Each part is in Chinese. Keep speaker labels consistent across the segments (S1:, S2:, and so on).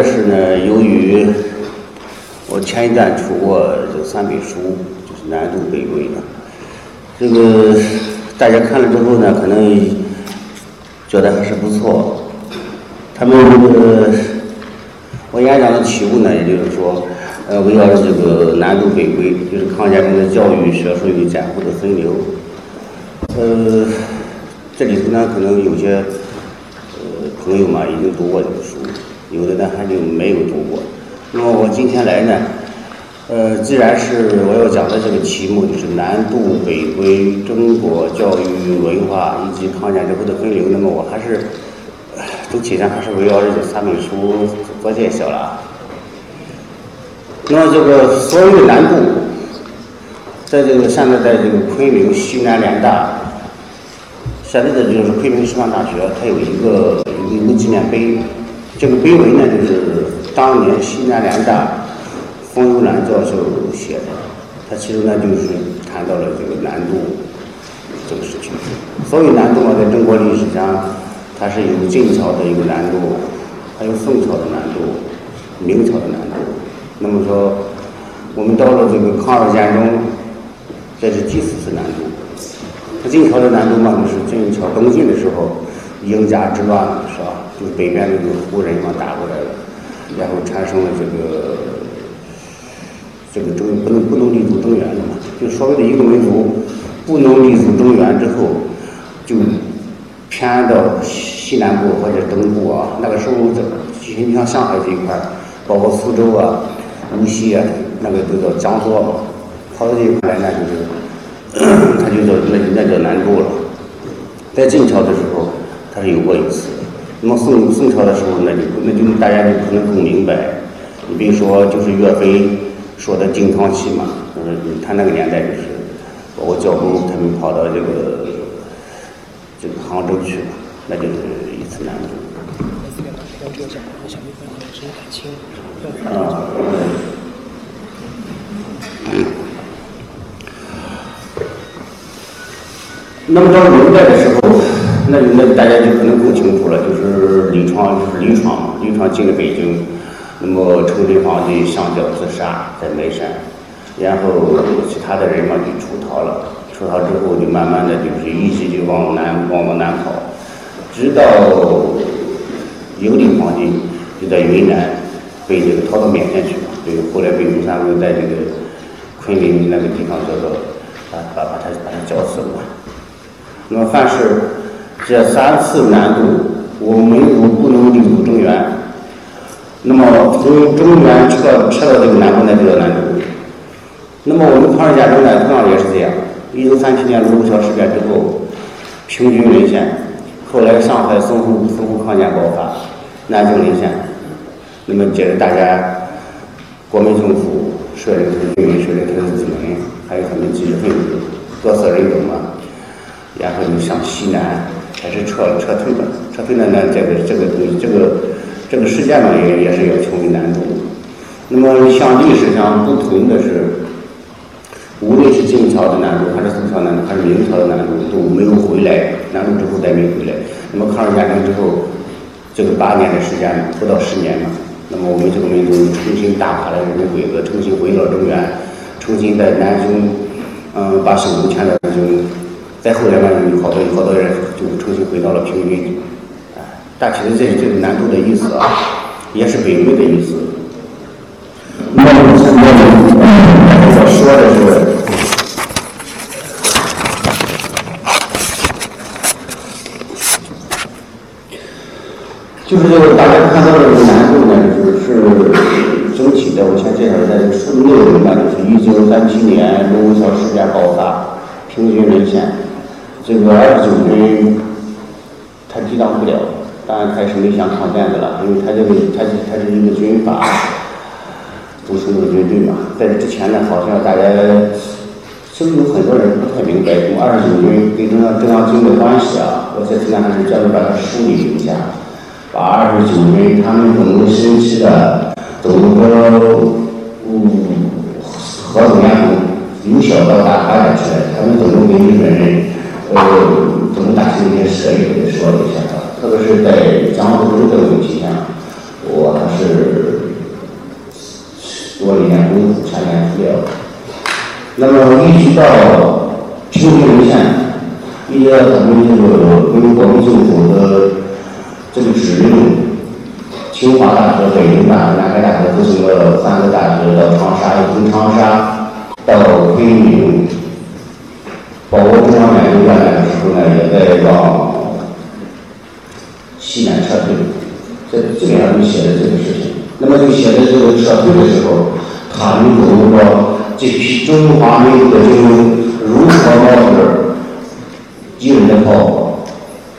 S1: 但是呢，由于我前一段出过这三本书，就是南渡北归的，这个大家看了之后呢，可能觉得还是不错。他们这个我演讲的题目呢，也就是说，呃，围绕着这个南渡北归，就是抗战中的教育、学术与战后的分流。呃，这里头呢，可能有些呃朋友嘛，已经读过这个书。有的呢还就没有读过，那么我今天来呢，呃，既然是我要讲的这个题目就是南渡北归中国教育文化以及抗战之后的分流，那么我还是总体上还是围绕着这三本书做介绍了。那么这个所谓南渡，在这个现在在这个昆明西南联大，现在的就是昆明师范大学，它有一个有一个纪念碑。这个碑文呢，就是当年西南联大冯友兰教授写的。他其中呢，就是谈到了这个南渡这个事情。所谓南渡嘛，在中国历史上，它是有晋朝的一个南渡，还有宋朝的南渡，明朝的南渡。那么说，我们到了这个抗日战争，这是第四次南渡。晋朝的南渡嘛，就是晋朝东晋的时候，英家之乱，是吧？就是北边那个胡人嘛打过来了，然后产生了这个这个中不能不能立足中原了嘛，就所谓的一个民族不能立足中原之后，就偏到西南部或者东部啊。那个时候这你像上海这一块包括苏州啊、无锡啊，那个都叫江左嘛，跑到这一块来那就是他就叫那那叫南渡了。在晋朝的时候，他是有过一次。那么宋宋朝的时候，那就那就大家就可能更明白。你比如说，就是岳飞说的靖康起嘛，就是，他那个年代就是，包括教宗他们跑到这个这个杭州去了，那就是一次南渡。啊，那么到明代的时候。那那大家就可能更清楚了，就是李创，就是李创嘛，李创进了北京，那么成吉皇帝上吊自杀在眉山，然后其他的人嘛就出逃了，出逃之后就慢慢的就是一直就往南往往南跑，直到永历皇帝就在云南被这个逃到缅甸去了，对，后来被吴三桂在这个昆明那个地方叫做把把把他把他绞死了，那么凡是。这三次南渡，我们民族不能立足中原。那么从中原撤撤到这个南部，那就叫南渡。那么我们抗日战争呢，同样也是这样。一九三七年卢沟桥事变之后，平均沦陷。后来上海淞沪淞沪抗战爆发，南京沦陷。那么接着大家，国民政府率领军民，率领子民，还有他们知识分子，各色人种嘛，然后就向西南。开始撤撤退了，撤退了呢，这个这个东西，这个这个事件嘛，也也是要成为难度。那么像历史上不同的是，无论是晋朝的南渡，还是宋朝南渡，还是明朝的南渡，都没有回来。南渡之后再没回来。那么抗日战争之后，这个八年的时间，不到十年嘛。那么我们这个民族重新打垮了日本鬼子，重新回到中原，重新在南京，嗯，把手中牵的就。再后来嘛，有好多好多人就重新回到了平均，啊，大体的这这个难度的意思啊，也是北归的意思。那么现在我说的是，就是这个大家看到的这个难度呢，就是是整体的，我先介绍一下这个数内容吧，就是一九三七年龙桥事件爆发，平均沦陷，这个二十九军他抵挡不了，当然他也是没想抗战的了，因为他这个他是他是一个军阀，都是那个军队嘛。在这之前呢，好像大家其实有很多人不太明白，从二十九军跟中央中央军的关系啊，我在这次呢还是专门把它梳理一下。把二十九军他们整个星期的整个嗯合同联盟由小到大发展起来，他们怎么跟日本人呃怎么达成一些协议给说了一下啊，特别是在江湖州的问题上，我还是多了一点功夫，下点资料。那么一直到平均沦陷，一直到咱们这个跟国民政府的。这个指令，清华大学、北京大学、南开大学这个三个大学到长沙，从长沙到昆明，包括中央研究院的时候呢，也在往西南撤退。这基本上就写的这个事情。那么就写的这个撤退的时候，他们怎么说？这批中华民族的军人如何冒着敌人的炮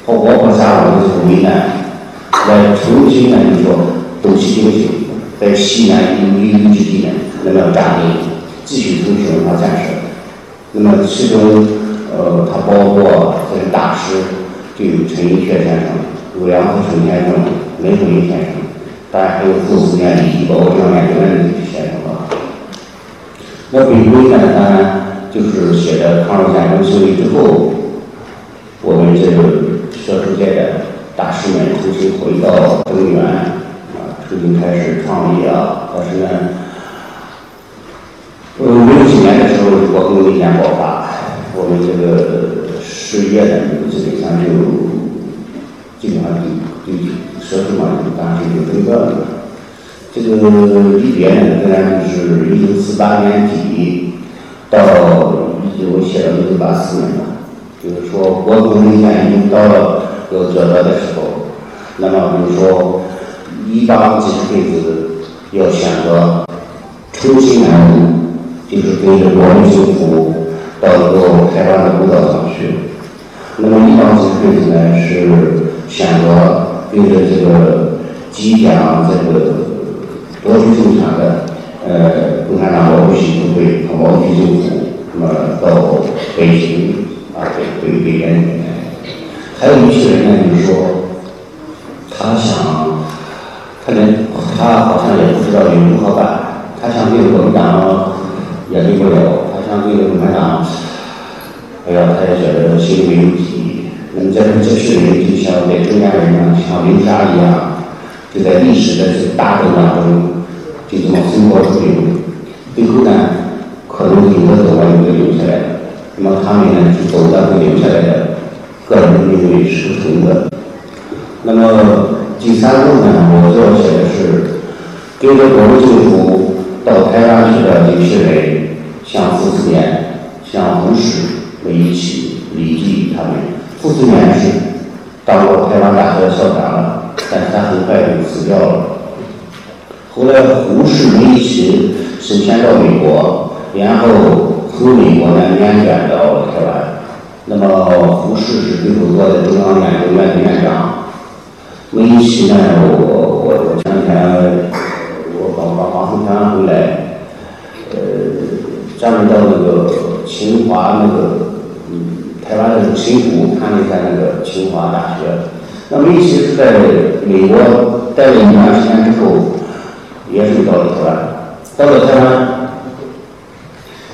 S1: 和包括下我们这个危难？来重新呢，就说斗气精神，在西南有一隅之地呢，那么扎根，继续从事文化建设。那么其中，呃，他包括这个大师，就有陈寅恪先生、梁思成先生、雷锋先生，当然还有傅斯年、李包括张研究院的这些先生啊。那北归呢，当然就是写的抗日战争胜利之后，我们这个学术界的。大师们重新回到中原，啊，重新开始创业啊。但是呢，呃，六几年的时候，国共内战爆发，我们这个事业呢，基本上就基本上就就说实话，当时就中断了。这个离别呢，自然就是一九四八年底到一九写到一九八四年了，就是说国共内战已经到了。有抉择的时候，那么比如说，一帮知识分子要选择重新来，就是跟着国民政府到一个台湾的孤岛上去；那么一帮知识分子呢是选择跟着这个即将这个夺取政权的呃共产党毛主席部队和毛主席政府，那么到北京啊北北北边。还有一些人呢，就是说，他想，他连他好像也不知道应如何办，他想对国民党也对不了，他想对共产党，哎呀，他也觉得心里没有底。那么这这批人就像在中间人一像流沙一样，就在历史的这个大动荡中，就这么随波逐流。最后呢，可能有的走了，有的留下来。那么他们呢，就走的和留下来的。个人的命运是不同的。那么第三步呢，我要写的是跟着国民政府到台湾去的这些人，像傅斯年、像胡适、韦一起、李济他们。傅斯年是当过台湾大学校长了，但是他很快就死掉了。后来胡适、韦一起首先到美国，然后从美国呢辗转到台湾。那么胡适是最后做的中央研究院的院长，韦一奇呢，我我我前两天我刚刚刚从台湾回来，呃，专门到那个清华那个嗯台湾的新竹看了一下那个清华大学。那么一些是在美国待了一段时间之后，也是到了台湾，到了台湾，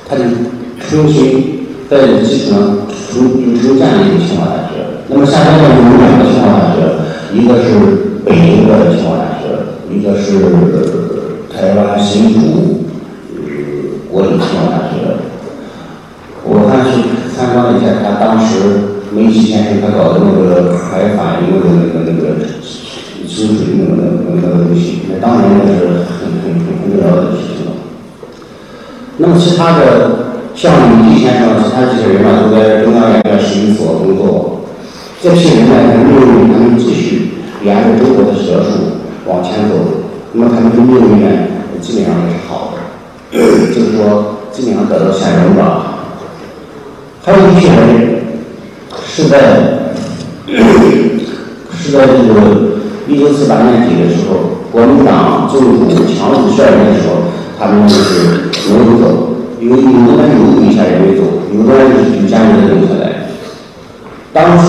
S1: 他就重新在基础上。就就这样一个清华大学，那么下边呢有两个清华大学，一个是北京的清华大学，一个是台湾新竹国立清华大学。我还去参观了一下他当时梅西先生他搞的那个海反应的那个那个清水那个那个那个东西，那当年那是很很很重要的事情了。那么其他的。像李济先生，其他这些人呢，都在中央研究院史语所工作。这批人呢，他们认为他们继续沿着中国的学术往前走。那么他们的命运呢，基本上也是好的，就是说基本上得到善终吧。还有一些人是在是在这个一九四八年底的时候，国民党政府强制宣言的时候，他们就是没有走，有有的人有留下也没走，有的人是就坚决留下来。当时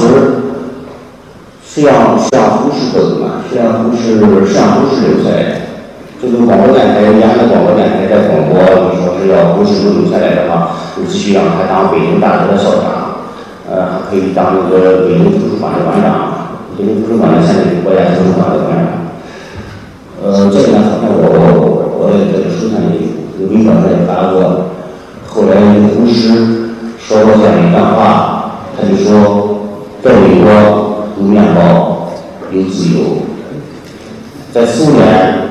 S1: 是要是让胡适走的嘛，是让胡适是让胡适留下来。这个广播电台，延安的广播电台在广播，你说是要胡适能留下来的话，就继续让他当北京大学的校长，呃，还可以当那个北京图书馆的馆长，北京图书馆的现在是国家图书馆的馆长。呃，这个呢，好像我我我在这个书上也有微博上也发过。后来胡适说过这样一段话，他就说，在美国读面包有自由，在苏联。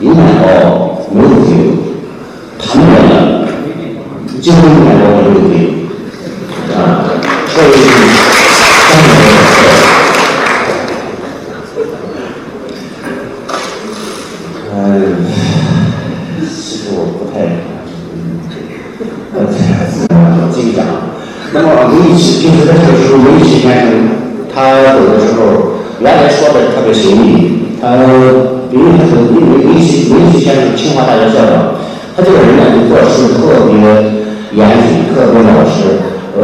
S1: 有面包没有自由，他们呢，结婚面包没有自由，啊，所以相当的嗯，其实我不太，嗯，继续讲。那么梅贻琦就是在这个时候，梅贻琦先生他走的时候，原来说的特别神秘，他。因为他是因为梅贻梅贻先生是清华大学校长，他这个人呢就做事特别严谨，特别老实，呃，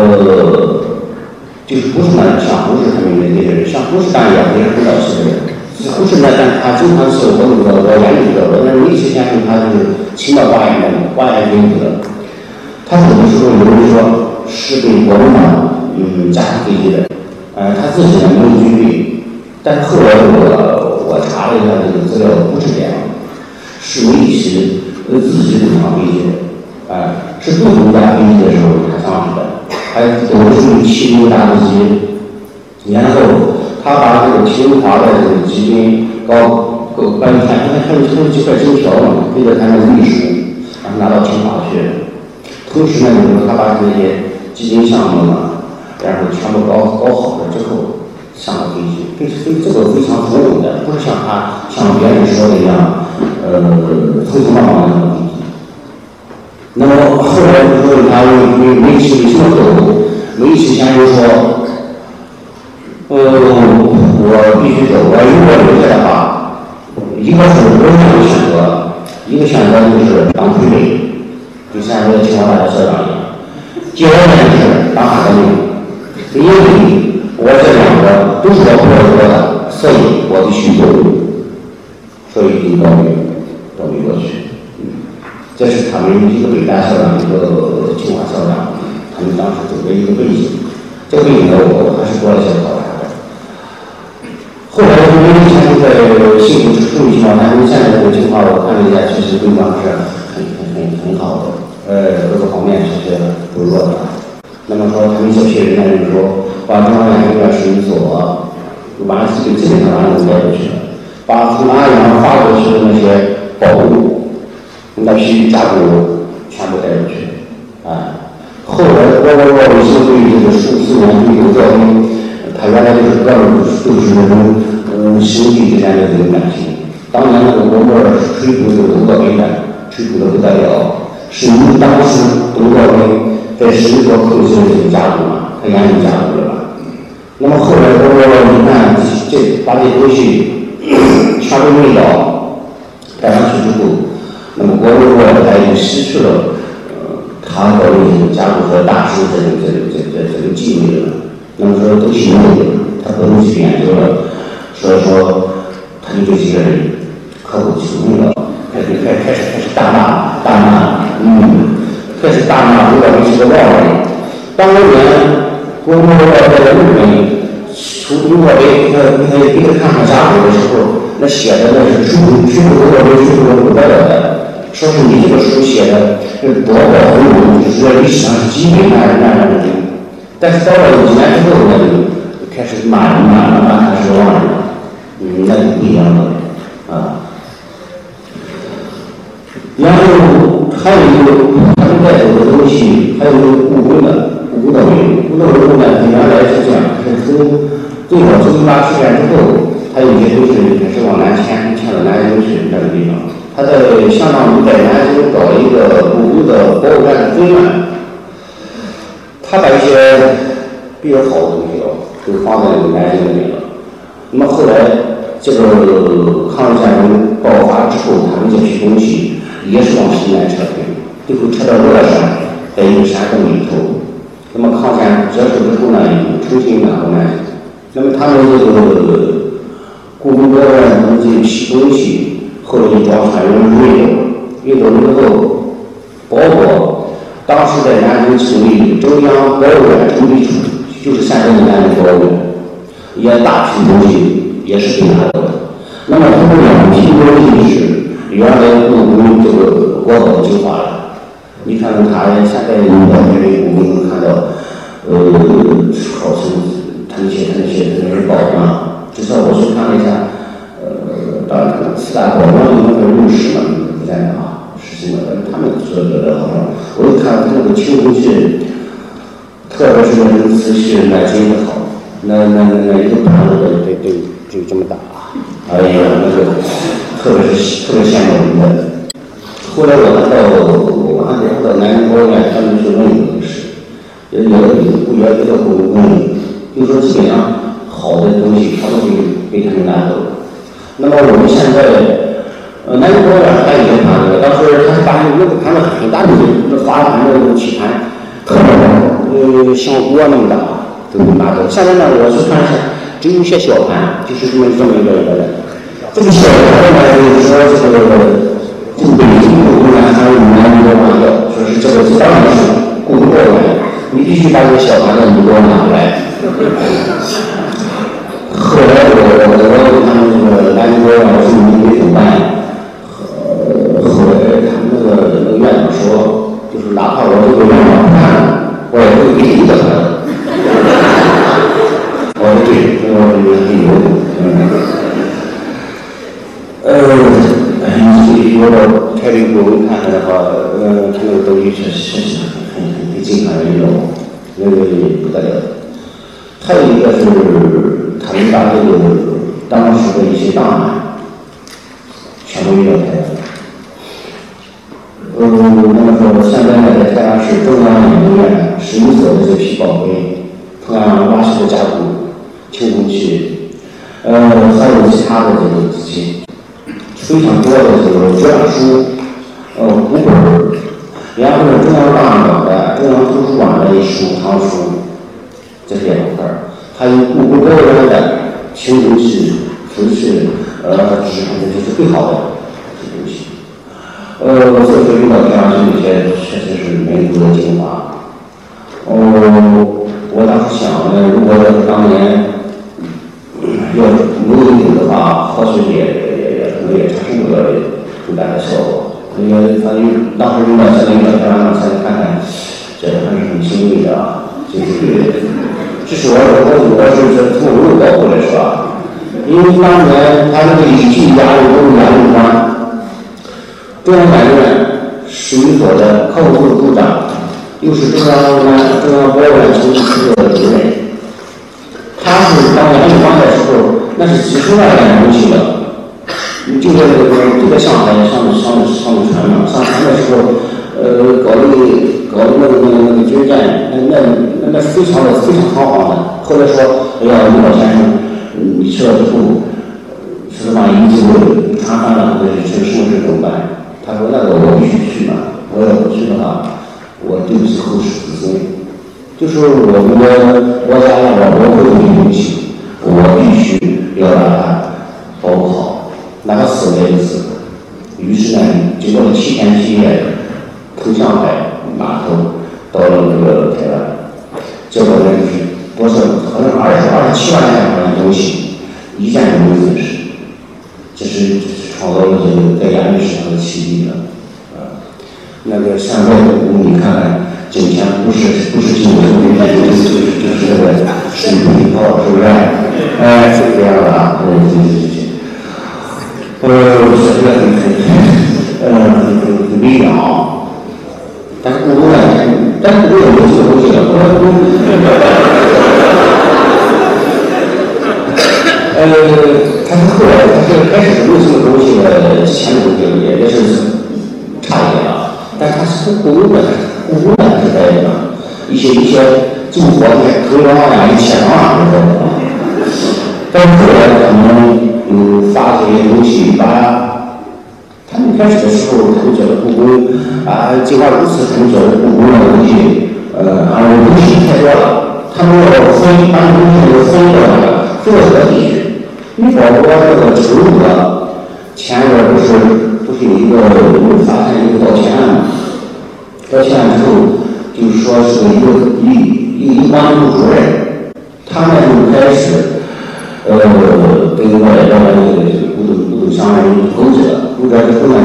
S1: 就是不是呢像胡适他们那些人，像胡适当然也是很老实的人，胡适呢，但他经常是我那个我严谨的，我那梅贻先生他是清高寡言的，寡言君子的。他什么时候有人说是给国民党嗯加飞机的，呃，他自己呢没有军备，但是后来我。我查了一下资料，不是这样，是梅贻琦呃自己组上飞机的，哎，是杜总驾飞机的时候他上去的，还都是用汽油打飞机，然后他把这个清华的这个基金搞搞搞一天，他还有几块金条嘛，给了他那个秘书，让他拿到清华去。同时呢，就是他把这些基金项目呢，然后全部搞搞好了之后。上了飞机，飞飞这个非常从容的，不是像他像别人说的一样，呃，匆匆忙忙的那种飞机。那么后来就问他为为为什么走？梅贻先生说，呃，我必须走，我如果留下的话，一个是我两个选择，一个选择就是当傀儡，就像那个清华大学校长一样；第二呢就是当海军，因为。我这两个都是我婆说的，所以我必须走，所以就到美到美国去。这是他们一个北大校长，一个清华校长，他们当时走的一个背景。这个背景呢，我还是做了一些考察的。后来因为先生在幸福处理情况，他们现在这个情况，我看了一下，确实对方是很很很很好的，呃，各个方面是不弱的。那么说，他们小学人呢，就是说。把中央研究院所，完基基本上完了都带过去了。把从安阳发过去的那些宝物，那批甲骨全部带过去了。啊，后来我我我维新对这个数四年对这个教兵，他原来就是各种都是那种嗯兄弟之间的这种感情。当年那个国莫是吹鼓这个刘道兵的，吹鼓的不得了，是因为当时刘道兵在石头口子这个甲骨嘛，他研究甲骨的吧。那么后来，我我你看，这把这东西全部弄到带上去之后，那么国民国他就失去了呃他的这个甲骨和大师这种这种这这这种技艺了。那么说都行了，他不能去研究了，所以说他就对这个人刻骨铭心了，开始开开始开始大骂大骂，嗯，开始大骂刘道明是个外人，当年。我我我在日本，出如果给他给他给他看看家谱的时候，那写的那是出出出国的出国不得了的，说是你这个书写的是博大丰富，就是说历史上是基本那那的，但是到了几年之后呢，就开始骂人骂骂骂他是忘人，嗯，那就不一样了，啊。然后还有一个他们带走的东西，还有一个故宫的。古道文，古道文呢，原来是这样，是从最早从八事件之后，它有些都是开始往南迁，迁到南京去那个地方。他在相当于在南京搞了一个故宫的博物馆的分院，他把一些比较好的东西哦，都放在南京里了。那么后来这个抗日战争爆发之后，他们这批东西也是往西南撤退，最后撤到乐山，在一个山洞里头。那么抗战结束之后呢，又重新拿回来。那么他们这个故宫博物院他们这批东西，后来就装船运走，运走之后，包括当时在南京成立中央博物院成立处，就是现在的南京博物院，也大批东西也是被拿走的。那么他们两批东西是原来故宫这个国宝计划了。你看他现在你到这里，我们能看到，呃，号称他那些他那些那些宝藏，至少我去看了一下，呃，当然四大宝藏里面的入室嘛，不在那啊，是什么？他们说的好像，我一看他那个青铜器，特别是那个瓷器，那真的好，那那那一个盘子得得就这么大啊，哎呀，那个特别是特别羡慕我们的。后来我们到。他们到南京博物院，他们去问一个事，也有的不也也叫故宫问，就说基本上好的东西，他都会被他们拿走。那么我们现在，呃，南京博物院还有一个盘子，当时他是把那个盘子很大的那花盘的那个棋盘，特别大，呃，像锅那么大，都拿走。现在呢，我去看一下，只有一些小盘，就是这么这么一个一个的。这个小盘呢，就是说这个。就北京故宫呢，还有南京的玩意说是这个当然是故宫的玩你必须把这个小盘子你给我拿过来。后来我我我他们那个南京博物院我说你怎么办？呃，后来他们那个那个院长说，就是哪怕我这个院长看，我也会给你一个盘子。我说对，我说你很有，嗯，呃。如果开这个文看的话，呃，这个东西确实是很很很精彩的那种，那个不得了。还有一个是他们把这个当时的一些档案全部运到台湾。呃，那么说现在呢，在台湾市中央研究院十一所的这批宝贝，同样挖石的家族、青铜器，呃，还有其他的这个这些。非常多的这个篆书，呃，古本，然后呢，中央档案的、中央图书馆的书藏书，这些两块，还有故宫博物院的青铜器、瓷器，呃，纸这些是最好的这东西。呃，所以说遇到这样这些，确实是民族的精华。哦，我当时想呢，如果要是当年要没有的话，或许也。也产生不了很大的效果，因为他用当时用到现在用到台湾上才看看，这还是很欣慰的啊。就是，这是我我我是从文物保护来说啊，因为当年他那个礼器押入都是押入官，中央法院史语所的客户部部长，又是中央公安中央博物院成立处的主任，他是当年入关的时候，那是几十万件东西的。就在那个就在上海上上上船嘛，上船的时候，呃，搞那个搞那个那个那个军舰，那那那那是非常的非常豪华的。后来说，哎呀，李老先生，你去了之后，是万一这个船翻了或者是出事怎么办？他说那个我必须去嘛，我要不去的话，我对不起后世子孙。就是我们的国家要保护这些东西，我必须要把它保护好。那个死的意思，于是呢，经过了七天七夜，从上海码头到了那个台湾，结果呢就是多少，好像二十二十七万件好像东西，一件都没有损失，这是创造了这个在亚历史上的奇迹了，啊，那个现在的故宫你看看，景前不是不是景前，就是就是就是那个水平高，是不是？哎，是这样的啊，对对对。呃，是个很很呃很很很力量，但是故宫呢，但是故宫有这个东西了，故宫，呃，呃，他是后来，他是开始没有什么东西的，前途就也也是差一点啊。但是他是故宫的，故宫的还是在一些一些中国的中央啊、一些啊什么的。但是后来可能嗯发这些东西，把他们开始的时候，他们觉得故宫啊，计划如此，他们觉得故宫的东西，呃，啊东西太多了，他们要分，把东西都分到那个各个地区。你包括这个成都，前边不是不是有一个发现一个道歉案吗？道歉案之后，就是说是一个一一个一帮部主任，他们就开始呃跟外边的这个古董古董商人勾结了，勾结之后呢，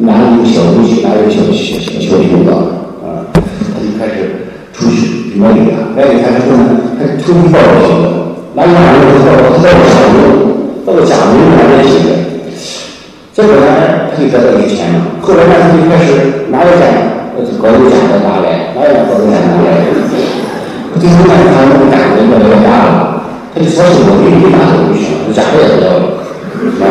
S1: 拿一个小东西，拿一个小小小小熊子啊，他就开始出去卖给他，卖给他之后呢，他偷偷抱着去了，拿一拿之后，他到小牛。到了假名来的行为，这本来他就得到一些钱嘛。后来呢，他就开始拿着钱，呃，搞点假的拿来，拿点搞点假拿来。最后呢，他那个胆子越来越大了，他就说是我给你拿都不行，假的也不要了。啊，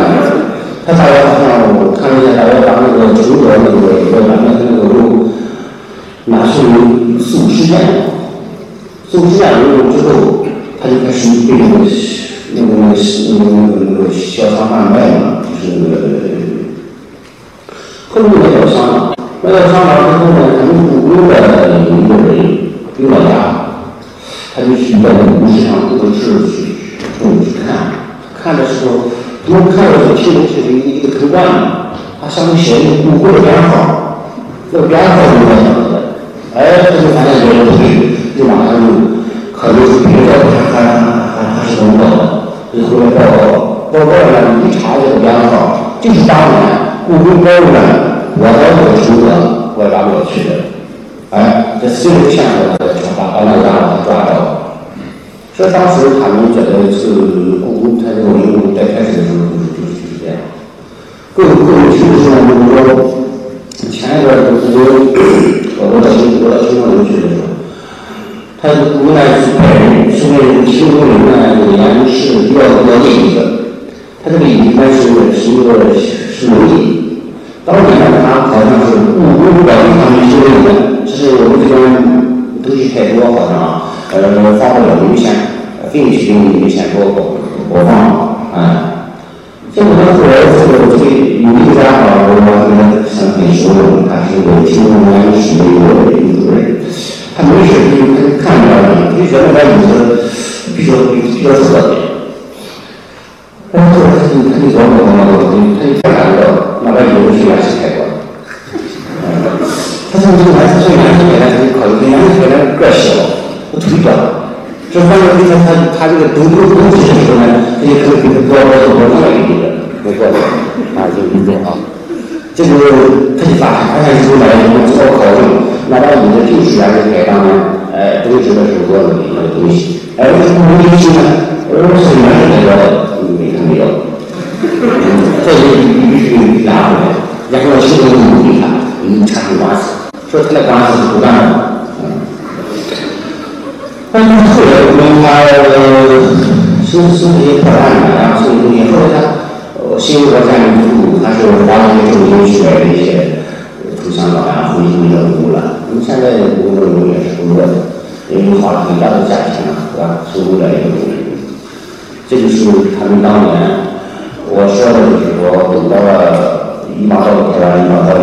S1: 他大约好像我看了一下，大约把那个中国那个一个版本那个路拿去四五十件，四五十件路之后，他就开始被那个。那个那个那个那个那个小商贩卖嘛，就是那个，后面卖到商场，卖到商场之后呢，他们故宫的有一个人，刘老家，他就去在那个市上各个市去去看，看的时候，他们看到这其中是一个一个头冠嘛，他上面写一个故宫的编号，那个编号就在上头，哎，他就发现这个不对，就马上就可能是别的，还还还还是怎么搞的？就后来报告，报告呢，一查这个编号，就是当年故宫博物院我到这个承德，我拉过去的，哎，这所有线索都把把那个家伙抓着了。所以当时他们觉得是故宫它这个文物在开始的时候就是就是就是这样。更更清楚呢，就是说前一段就是我我到新我到新疆去的时候。他故宫呢是派人，是为清宫里呢这个研究室比较了解一个，他这个仪呢是是一个是农艺，当年他好像是故宫保定上面修的，只是我们这边东西太多，好像呃发不了邮件，费用去给你先播播播放，啊，结果他后来这个这个有一家伙，我我跟他相挺熟的，他是个清宫研究室的一个一个主任。他没事就他看着你，就觉得那椅子比较比较特别。但是他就他就琢磨琢磨，他就感觉到那把椅子是原始开过的。他从这个颜色从颜色来，他就考虑，颜色来个小，腿短。这换个地方，他他这个东东东西的时候呢，他就可以给他多多多那个椅子，没错，啊，就是这啊。这个他就发现，发现之后呢，我做考虑。那把椅子就是原来开当的，哎，都知道是多的那个东西。哎，为什么没东西呢？我说是原来那个，没他没有。这就必须拿回来，然后修个路给他，嗯，产生关系。说他的关系是不干的，嗯。但是后来我们他收收这些破烂的，然后收东西，后来他呃新国建筑之后，他是花了些重金去买一些图像档案、回收的古了。我们现在故宫的文物也是不弱的，也有花了很大的价钱了，是吧？收回来一个，这就是他们当年我说的，就是说等到了一马到台湾，一马到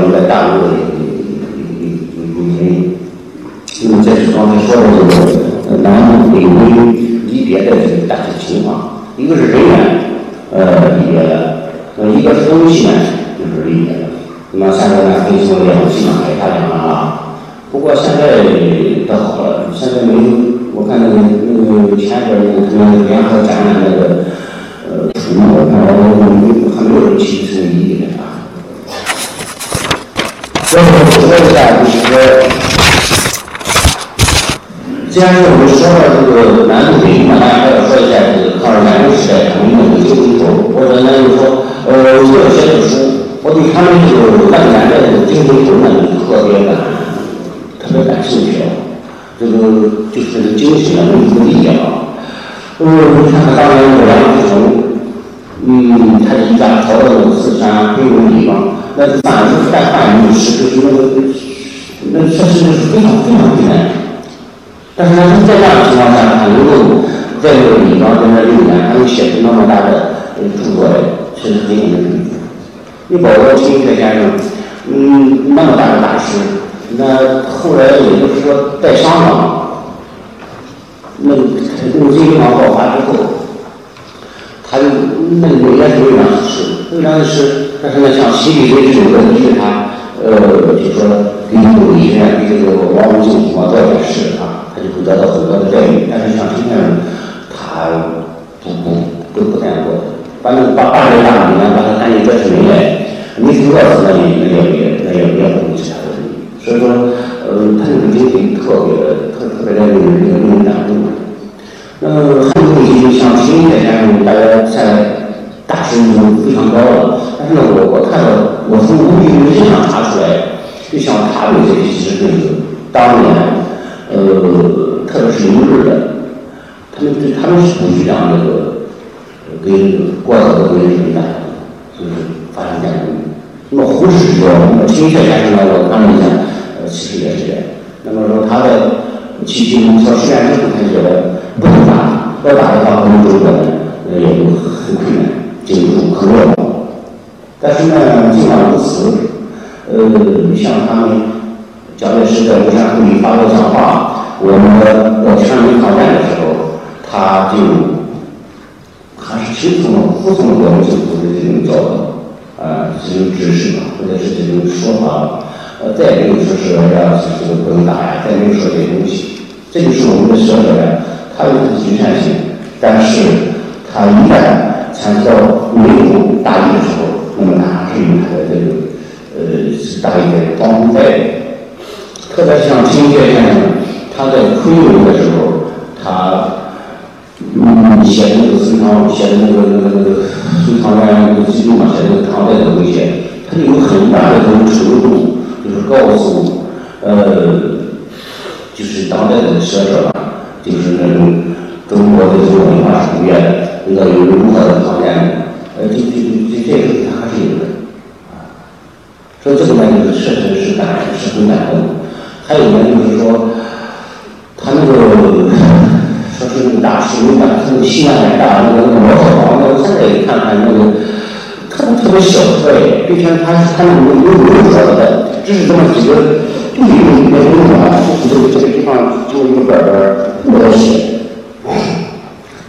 S1: 就像他们这些知识分子，当年，呃，特别是留日的，他们对他们是不这样那个，跟过早的跟日本打，就是发生战争。那么胡适说，那么秦先生呢，我看了一下，呃，其实也是这样。那么说他的去进做实验之后，他觉得。不能打，要打的话，可能中国呢，呃，也就很困难，进入很弱。但是呢，尽管如此，呃，像他们蒋介石在庐山会议发表讲话，我们要全面抗战的时候，他就还是听从了、服从了我们政府的这种教导，啊，这种指示嘛，或者是这种说法，呃，再没有说是要这个不能打呀，再没有说这些东西，这就是我们的社会呀。它有它的局限性，但是它一旦参与到内部大义的时候，那么它还是有它的这个呃是大一的帮助在。特别像秦先生，他在昆明的时候，他嗯写的那个隋唐写的那个那个那个隋唐元那个记录嘛，写的那个唐代的东西，它有很大的这种程度，就是告诉呃就是当代的学者。就是那种中国的这种文化书院，应该有如何的条件？呃，这这这这个它还是有的，说这个呢，就是确实是感是很感动。还有呢，就是说，他那个说是那个大师，你看他那个西安人大，那个那个毛小房，那个现在看看那个特别特别小块，并且他他那个有有有说的，只是这么几个。就一个一个地方，就是这个地方就一个板板不好写。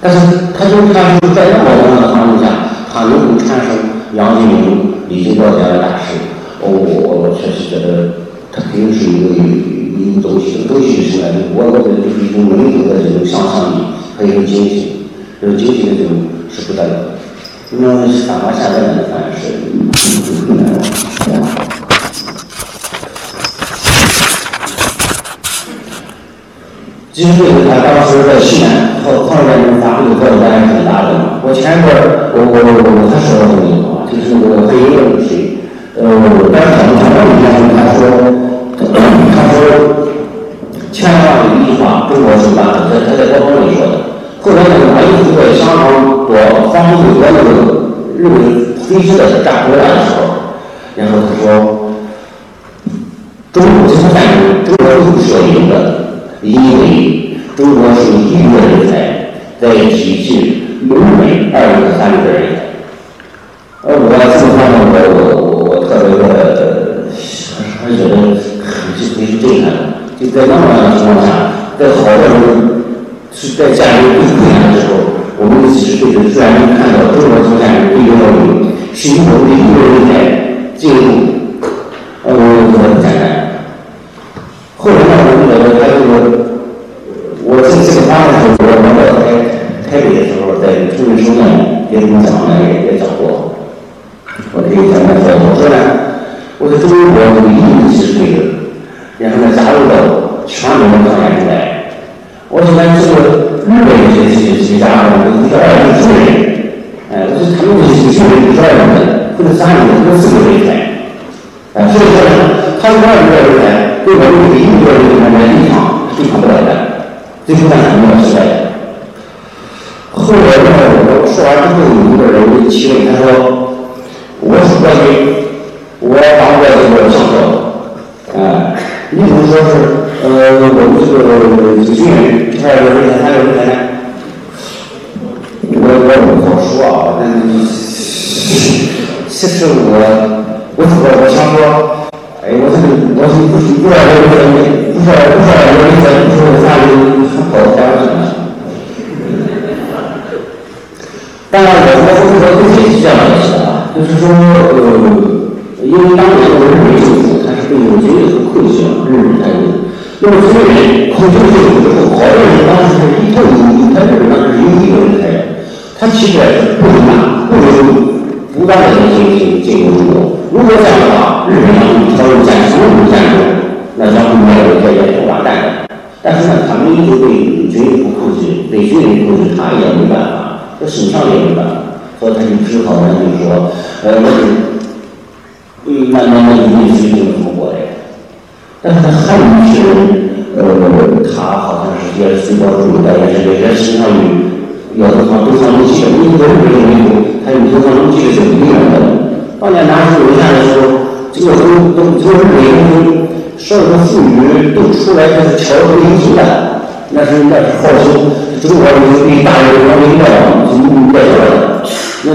S1: 但是他就他就在那么样的环境下，他能够产生杨金明、李金宝这样的大师。我我我确实觉得他肯定是一个有有有东西，东西是什么？我我觉得就是一种民族的这种想象力和一种精神，这种精神的这种是不得了的。那么反观现在呢，反正是很难了。其实这个他当时在西安和抗日战争发挥的作用还是很大的嘛。我前一段儿我我我他说了这么一句话，就是那个黑鹰是谁？呃，但是很多人看他说，他说千万有一句话，中国是吧？他他在报告里说的。后来那个马英九在香港躲防美国那个日本飞机的炸回来的时候，然后他说，中国这场战争，中国不是要赢的。因为中国是一流的人才在体制优美二流三流的人，呃，我这方面我我我我特别的还是觉得很是很震撼的。就在那么样的情况下，在好多人是在战争最困难的时候，我们其实就是虽然能看到中国从战争最优秀，是由我们的一流人才进入，呃，我们战争。后来呢，我觉得还有个，我这这个方案是，我们在台台北的时候，在中日书院也怎么讲呢？也也讲过。我可以讲讲说，我说呢，我在中国这个义是对的，然后呢加入到全国的抗战中来。我说呢，这个日本这些这些家伙，都叫二流人，哎，我说他们这些军人不是二流人，或者三流人，或者四流人才，哎，所以说呢，他是二流人才。对我们这个英国人他们立场是对抗不了的，最后呢，我们要失败。后来呢，我说完之后，有一个人就提问，他说：“我是冠军，我当过这个，我要上。啊，你怎么说是？呃，我们是主持人，还有还有人呢。我我不好说啊，但其实我我是要我想说，哎，我是我是不是不知道为什么，不知道不知道为什么，不知道家里很好的家庭。当然，我我我最近是这样的。就是说，呃。因为当年的日本政府，它是对日军很控制嘛，日本态度。那么日本控制政府之后，好多人当时是一头涌，他日本当时有一个人才，他其实不能打，不能不断的进行进攻中国。如果这样的话，日本要挑战什么战争，那将会面临着严重完蛋。但是呢，他们一直对军人不控制，对军人控制，他也没办法，他省上也没办法，所以他就只好呢，就是说，呃，那。嗯，那那那你是怎么过来？但是汉语诗人，呃，他好像是也是比较注意的，也是也是相当于要多长多长东西。你这个日本人，他有多长东西的是不一样的。当年南宋沦陷的时候，这个都都这个日本人，所有的妇女都出来就是敲锣迎亲的，那是那是号称中国人民大人国民代表，代表的。那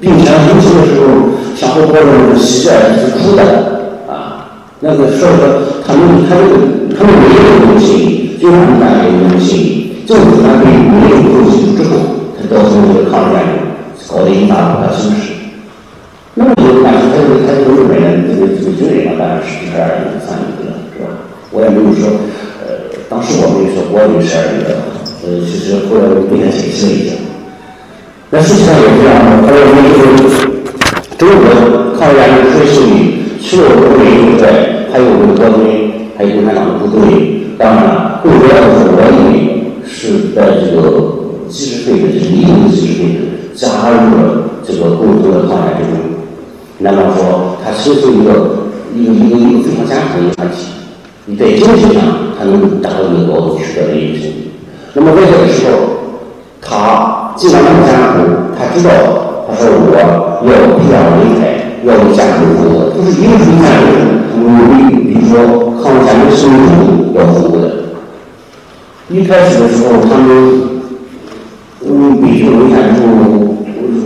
S1: 并且迎亲的时候。相互包容是喜的，是苦的啊。那个所以说，他们他们他们没有东西，就他们那有东西。政府呢对没有东西之后，才造成这个抗日战争，搞得一塌糊涂形势。那么有但是他有他有日本人这个这个军人嘛，当然是十二亿三亿的，是吧？我也没有说，呃，当时我没有说国有十二亿的，呃，其实后来我给他解释了一下。那事实上也是这样的，后来我们就是。中国抗日战争开始于除了国民之外，还有我们国军，还有共产党的部队。当然了，更主要的是我认为是在这个几十岁的这个利用几十岁加入了这个共同的抗战之中。那么说，它形成一个一个一个一个非常坚实的一个团体。你在精神上，它能达到一个高度，取得的一个成绩。那么在这个时候，他既然那么艰苦，他知道。他说：“我要培养人才，要为家庭服务，就是一个人才为为，比如说抗日战争胜利之要服务的。一开始的时候，他们嗯，北平沦陷之后，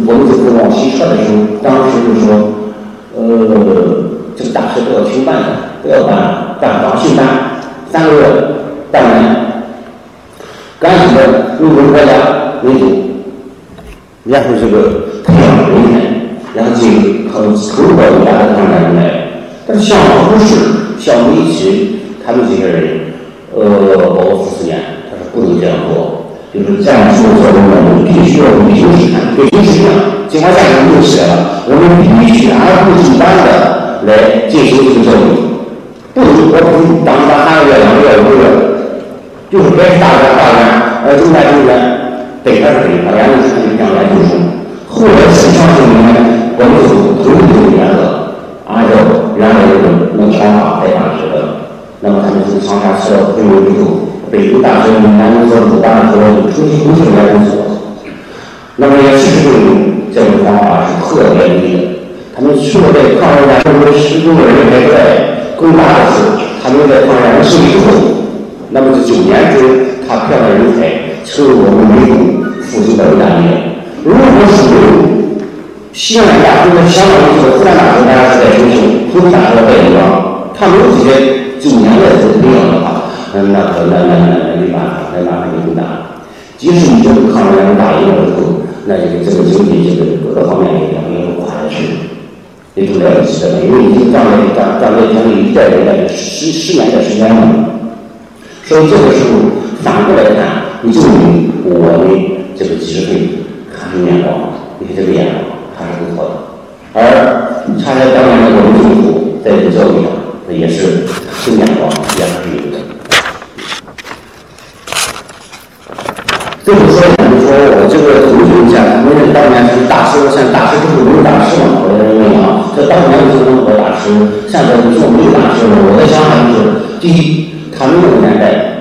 S1: 我们这个往西撤的时候，当时就说，呃，这个大事都要停办的，不要办，办党庆办，三个月办完，赶紧的入国家民主，然后这个。”培养人才，然后进投投入到国家的抗战中来。但是像胡适、像梅奇他们这些人，呃，包括傅斯年，他是不能这样做。就是战术作战呢，必须要北京市看，北京市这样，尽管战争没有起来了，我们必须按部就班的来进行这个教育，不能我不当当三个月、两个月、五个月，就是该是大专、大专，呃，中专、中专，北开是北，研究生就讲研究生。后来实际上证明呢，我们是同一个原则，按照原来这个那个方法来办学的。那么他们从长沙去了北京之后，北京大学南京所主办的说重新重新研究所。那么也事实证明，这种方法是特别对的。他们除了在抗日战争中失踪的人才之外，更大的是他们在抗日战争胜利后，那么这九年之他培养的人才是我们民族复兴的伟大力量。如果属于西安大学，相当于是湖南大学，大家是在重庆，重庆大学在地方，他没有这些九年的这个培养的话，那那那那那没办法，那麻烦就更大。即使你这个抗日战打赢了之后，那这个这个经济这个各方面也也会垮下去，也就来不及了，因为已经干了干干了将近一代人的十十年的时间了。所以这个时候反过来看，证明我的这个机会。看眼光，你看这个眼光还是不错的。而恰恰当年的我们政府在这个教育上，也是这眼光也是有的。这么说一下，就说我这个同学一下，因为当年是大师，像大师之后没有大师嘛，我认为啊，这当年是很多大师，现在你说没有大师了。我的想法就是，第一，他们那个年代。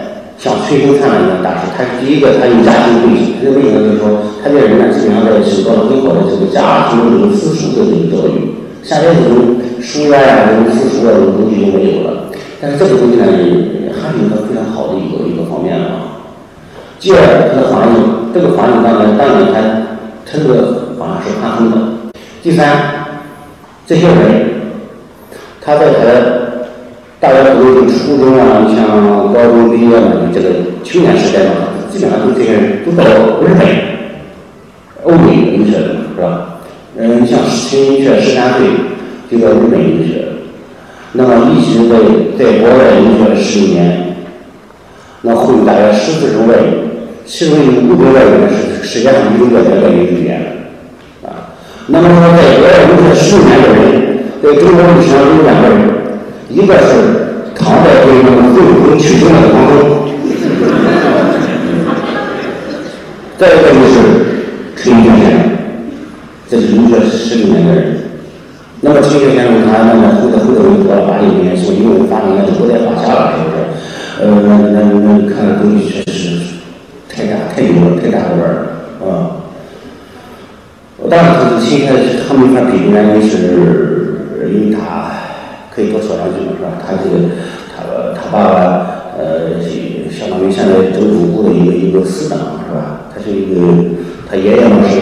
S1: 像崔生灿一样大师，他第一个，他有家庭背景，他为什么就是说，他这个人呢基本上在受到了很好的这个家庭这种私塾的这种教育，现在这种书呀呀、这种私塾啊这种东西就没有了。但是这个东西呢，也还是一个非常好的一个一个方面了啊。第二，他的环境，这个环境当然当然他他这个环境是宽松的。第三，这些人他在他的大学读初中啊，像高中毕业嘛，这个青年时代嘛，基本上都这些人都到日本、欧美留学的，是吧？嗯，像十七岁、十三岁就到日本留学，那么一直在在国外留学了十年，那会大约十四种外语，其中有五种外语是世界上一个的外语语言啊。那么说，在国外留学十年的人，在中国历史上有两个人，一个是唐代这个会会取经的唐中，再一个就是陈寅恪先生。这是留学十几年的人，那么陈寅恪先生他那么后头后头又做了八九年，说英文发明那就不在话下了，是不是？呃，那那那看的东西确实太大太牛了，太大个儿了啊！我当然他现在他没法比，原因是因为他可以多说两句嘛，是吧？他这个他他爸爸呃，相当于现在政府部的一个一个司长，是吧？他是一个他爷爷嘛是。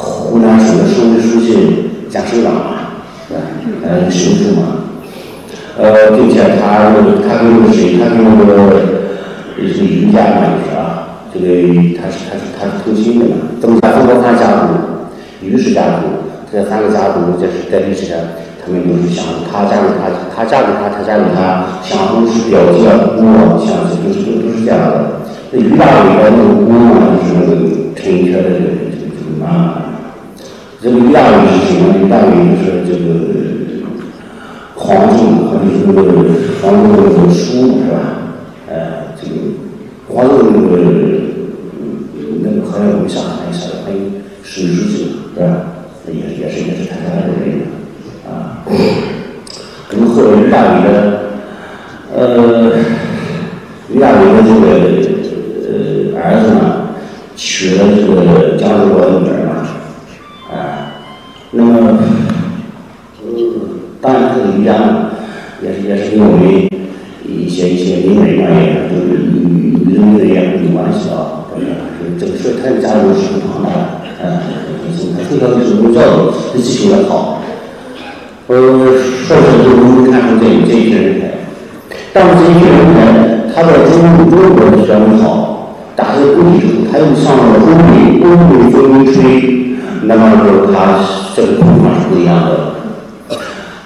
S1: 湖南省的省委书记兼省长嘛，是吧？呃，省书嘛，呃，并且他他跟那个谁，他跟那个也是余家嘛，就是啊，这个他是他是他是同亲的嘛，曾家曾国藩家族、余氏家族这三个家族，就是在历史上他们都是相，他嫁给他，他嫁给他，他嫁给他，相都是表姐姑啊，相都是都是这样的。那余大伟的那个姑嘛，就是那个陈寅恪的这个这个这个妈。这个于大伟是什么？于大伟就是这个黄忠和就是那个黄忠的那个叔是吧？呃，这个黄忠那个那个好像我们上海上海省书记是吧？也也是也是他家的人啊。跟后来于大伟的呃于大伟的这个呃儿子呢，娶了这个江浙国的女儿嘛。那么，嗯，当然这个于家呢，也是也是因为一些一些民美专业，就是与与人民的也有关系啊。对，这个所以他的家族是很庞大的，嗯，他从小就是受教育，这基础也好。呃，说是就能看出这这些人才，但是这些人才，他在中中国的学问好，打这个基础，他又上了欧美欧美风吹。那么就是他这个情况是不一样的。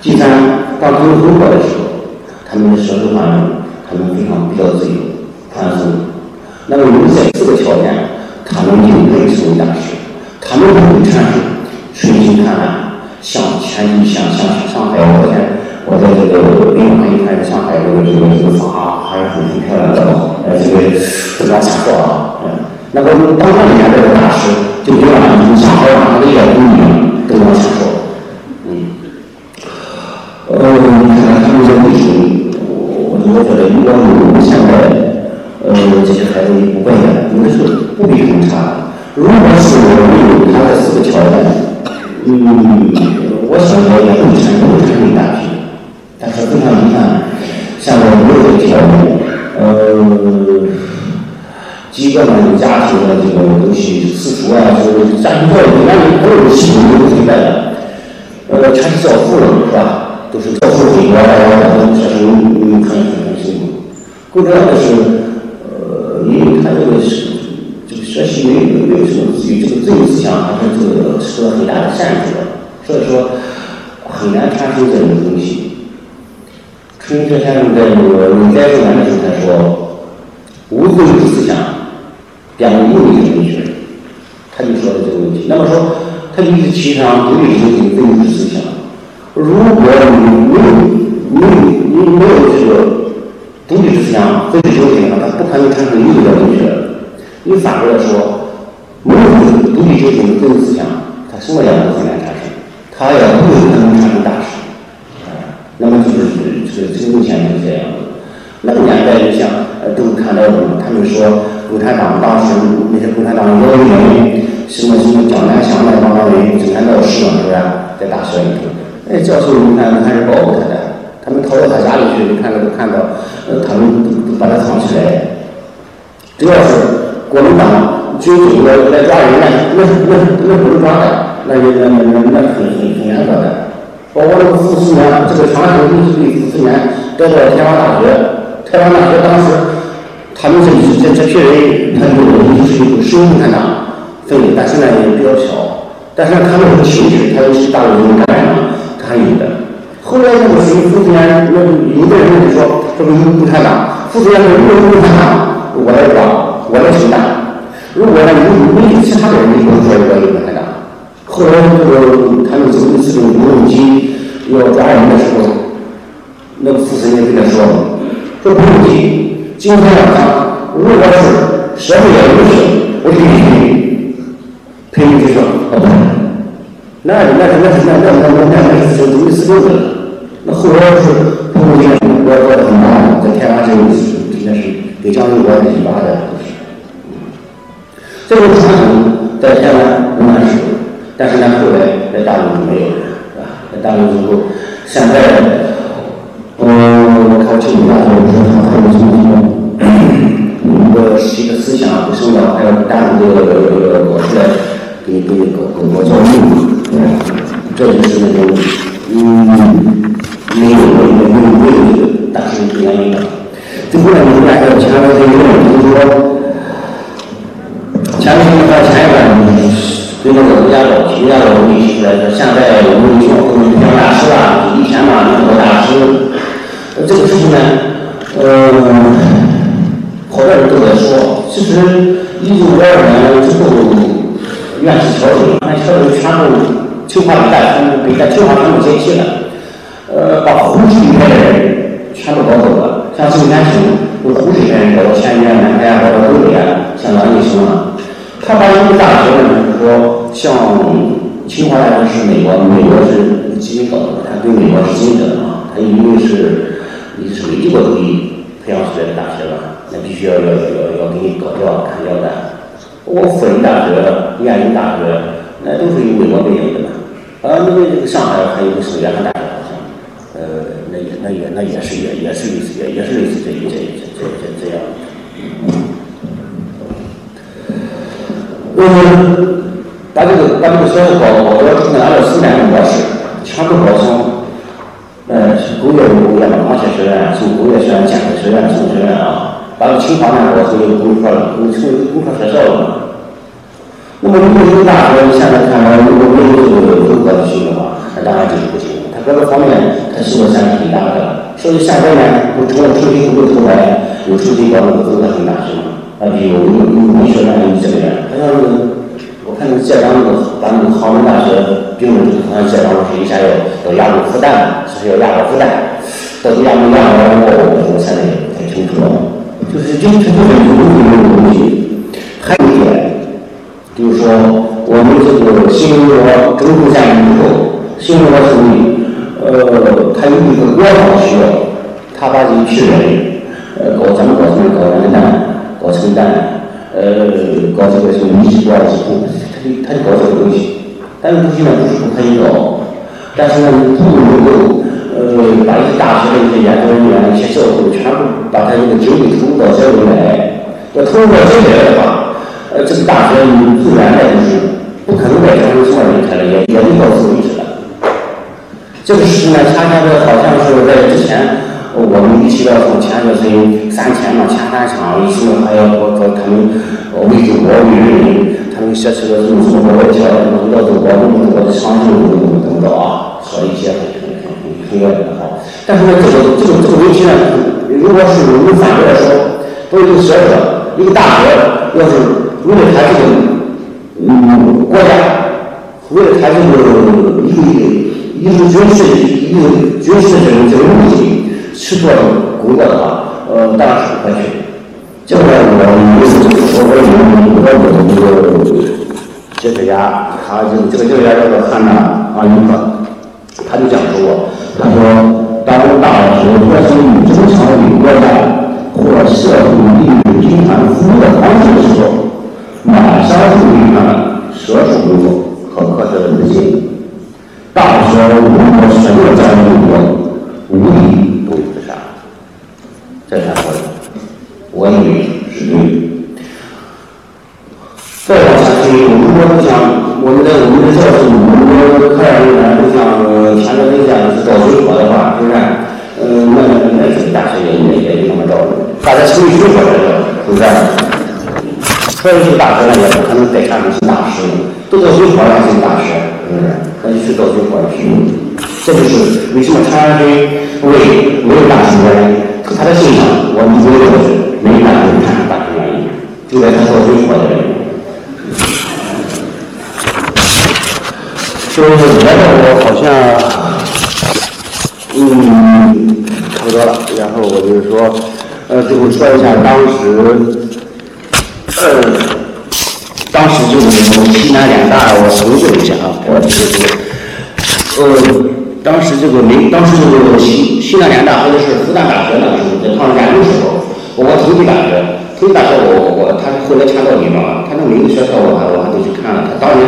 S1: 第三，当他们回国的时候，他们的社会环境，他们非常比较自由、宽松。那么有这四个条件，他们就可以成为大师。他们不会产生春心灿烂，向前景向向上海。我在我在这个北方一看，上海这个这个这个房啊还是很漂亮的，呃，这个不敢瞎说啊，嗯。那么当他们家这个大师，就别让你上海往上的一点东西都能享受，嗯，呃，你看他们这历史，我我觉得如果我们现在，呃，这些孩子不会的，应该是不比他们差。如果是没有他的四个条件，嗯，我想着也会产生会产生一大批，但是非常遗憾，像我没有这个条件，呃。几个呢？有家庭的这个东西，私塾啊，就是家庭教育，那里所有的系统都存在的。呃，全是教父了，是吧？都是教父回国，大家都学生嗯很很很辛苦。更重要的是，呃，因为他这个是学习没有没有什么自由，这个自由思想还是这个受到很大的限制的，所以说很难传出这种东西。陈寅恪先生在那个《在作文》的时候他说：“无自由思想。”两个目的文学，他就说了这个问题。那么说，他就一直提倡独立思想、非主思想。如果你没有、没有、没有这个独立思想、非主流思想，它不可能产生优秀的文学。你反过来说，没有独立思想、非主思想，他什么样都很难产生。他要不可能产生大师。啊，那么就是这个这个目前就是这样的。那个年代，就像呃，都看到他们说。共产党当时那些共产党要员，什么什么江南乡那帮人，整天闹事嘛，是不是？在大学里头，哎，教授你看还是保护他的，他们逃到他家里去，看到看到，呃，他们都把他藏起来。只要是国民党军警来来抓人，那那那那不能抓的，那那那那那很很很严格的。包括那个傅斯年，这个长安军是被傅斯年带到台湾大学，台湾大学当时他们这这这批人，他有就是一个实共产党分的，但现在也比较小，但是他们有情绪，他有是大陆人感染嘛，他有的。后来那个谁，傅斯年，那有的人就说这个共产党，傅斯年说如果共产党，我来抓，我来承担。如果呢，你没有其他的人，你不说我有共产党。后来这个他们这一次用无人机要抓人的时候，那个傅斯年跟他说：“说不用急，今天晚上如果是社会也有事，我就给你赔你这个啊不，那那那那那那那那那是等于死定了。那后来是傅斯年我我很忙，在台湾这个应该是给蒋经国提拔的，这个传统在台湾仍然是。但是呢，后来在大陆就没有了，是吧？在大陆之后，现在，嗯，我看清大学说他还有什么一个一个思想不生长，还有大陆的这个搞出来，给给搞搞教育，这就是那种嗯没有没有没有没有大学原因的。最后呢，我们大家前面这个就是说，前面和前一段。对那个吴家宝，吴家宝提出来说，现在我们学后面当大师啊，以前嘛那个大师，这个事情呢，呃，好多人都在说，其实一九五二年之后，院士调整，那调整全部清华北大全部北大清华全部接替了，呃，把湖水一派的人全部搞走了，像郑天庆，有湖水派人搞到前沿、南开，搞到，他把一个大学呢，就是说，像清华大学是美国，美国是基金搞的，它跟美国是竞争的嘛。它因为是，你是美国主义培养出来的大学嘛，那必须要要要要给你搞掉砍掉的。我复旦大学、燕京大学，那都是有美国背景的嘛。啊，那个那上海还有个省员大学，好像，呃，那也那也那也是也也是类似也也是类似这这这这这这样。就是把这个把这个学校搞搞到成按照四年的模式，全部搞成，呃，工业工业嘛，钢铁学院，从工业学院、建筑学院、工学院啊，把这个清华呢搞成一个工科了，成成工科学校了。那么，如果一个大学现在看来，如果没有这个综合性的话，那当然就是不行。它各个方面它受到限制很大的。所以现在呢，我除了重新回头来，又重新搞那个综合性大学啊，比如有有文学院、有这个院，好像是我看那个浙江那个把那个杭州大学并入，好像浙江是一下要到亚洲复旦，是要亚洲复旦，到底亚没亚洲，我现在也不太清楚了。就是这这部分有有有东西，还有一点，就是说我们这个新中国政府建立以后，新中国成立，呃，它有一个国防需要，他把这一批人，呃，搞咱们搞什么搞人呢？搞承担，呃，搞这个什么密集管制控，他就他就搞这个东西，但是东西呢不是不可以搞，但是呢，不能够呃把一些大学的一些研究人员、一些教授全部把他这个精力投入到这里来，要投入到这里来的话，呃，这个大学你自然的就是不可能再传承什么人才了，也也得到此为止了。这个事情呢，恰恰的好像是在之前。我们一起要从前些是三千嘛，前三场，一起还要说说他们为中国为人民，他们写出了什么什么外交，什么要中国中国的长征等等等等啊，说一些很很很很要的好。但是呢，这个这个这个问题呢，如果是我们反过来说，作为一个学者，一个大学，要是为了他这个嗯国家，为了他这个一个一个军事一个军事这种这种目的。吃过苦的话，呃，大暑快去。将来我我有我有那个这个压，他这个这个压叫做汉娜二零分，他就讲给我，他说：“当大学发生中强的负担或社会利益经常服务的方式的时候，马上注意他们所属和各自的心。大学如果什么教育我，无理。”
S2: 这常合理。我女是女，再往下去，我们说像我们的我们的教室，我们说看上人来不像前面那件是找水口的话，是不是？嗯，那那那大学也也也这么招，大家心里都怀着，是不是？所以这个大学呢，也不可能再看成是大师，都到水果上是大师，是不是？那就去到水果去。这就是为什么长安军为没有大师的原因，他的形象我们没有过去，没有大师看大师原因，就在他到水果的原因。
S1: 就是觉得我好像，嗯，差不多了。然后我就说，呃，最后说一下当时，呃，当时就是西南联大，我搜索一下啊，我就是，呃，当时这个没，当时这个西西南联大或者是复旦大学那个时候，在抗日战争时候，我同济大学，同济大学我我他后来迁到地方了，他那每个学校我还我还都去看了，他当年。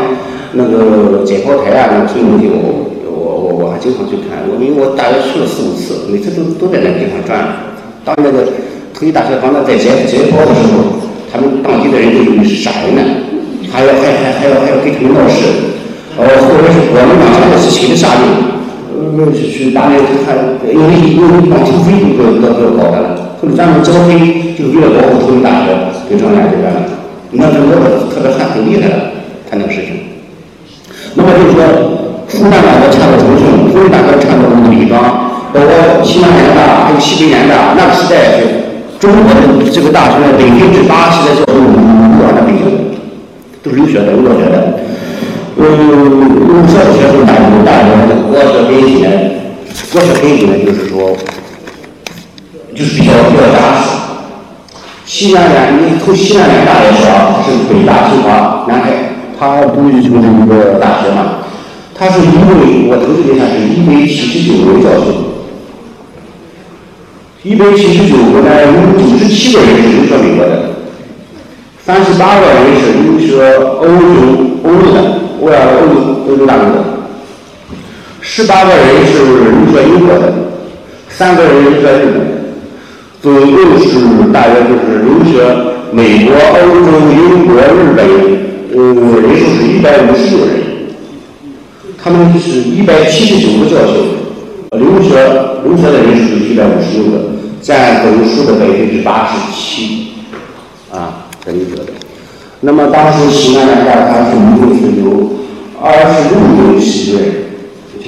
S1: 那个解剖台啊，那个陈永秀，我我我我还经常去看。我因为我大约去了四五次，每次都都在那个地方转。当那个同济大学刚才在解解剖的时候，他们当地的人都以为是杀人呢，还要还还还要还要给他们闹事。呃，后来是我们马上是谁的杀人？呃，去去打那个看，因为因为往土匪都都都要搞的。后来咱们剿匪就是为了保护同济大学，就这样这边了。那个特别还很厉害了，他那个事情。那么就是说，复旦大学迁到重庆，同济大学迁到我们李庄，包括西南联大，还有西北联大，那个时代是中国的这个大学百分之八十的教授都在北京，都是留学的，留学的。嗯，小学生大学大学的国学根基呢，国学根基呢，就是说，就是比较比较扎实。西南联，你从西南联大来说，是北大、清华、南开。它不就是一个大学嘛，它是因为我投资了一下，是一百七十九位教授，一百七十九个呢，有九十七个人是留学美国的，三十八个人是留学欧洲、欧洲的，欧亚欧欧洲大陆的，十八个人是留学英国的，三个人留学日本，总共是大约就是留学美国、欧洲、英国、日本。呃，人数是一百五十六人，他们是一百七十九个教授，留学留学的人数是一百五十六个，占总数的百分之八十七，啊，在留学的。那么当时西南联大它是一共是有二十六名系主任，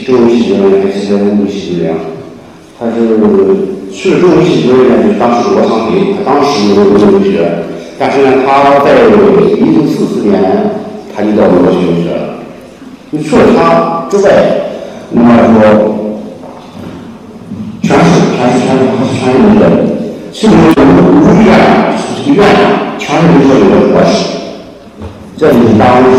S1: 中文系主任还是文部系主任，他是去了中文系主任呢，就当时罗昌培，他当时有留学。但是呢，他在一九四四年他就到美国去留学了。就除了他之外，那么说，全是全是全是全是留学的。其中入院这个院长全是留学的博士。这就是当时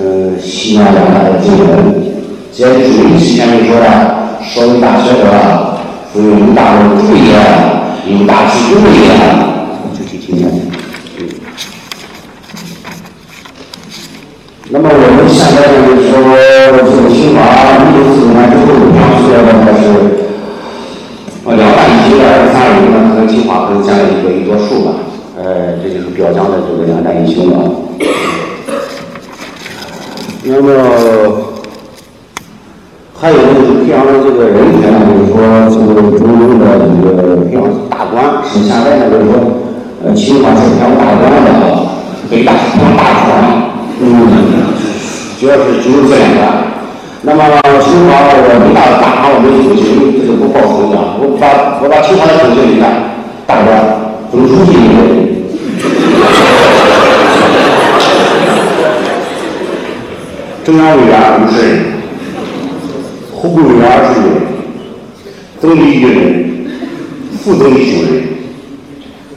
S1: 嗯西南联大的问题。在主任期间就说了，说大学者，说有大的主义，有大师主义，就去听听。那么我们现在就是说，这个清华一九四五年之后，当时的还是一千二十三人，那可能清华可能占了一个一多数吧。呃，这就是表彰的这个两弹一星了。那么还有就是培养的这个人才呢，就是说这个中庸的这个培养大官，是现在呢就是说，呃，清华是培养大官的，北大是培养大官。嗯，主要是就是这两个。那么清华我没大大堂我没出去，这就不报名了。我把我把清华的同学一看，大官，总书记一位，中央委员五十人，候补委员二十人，总理一人，副总理九人，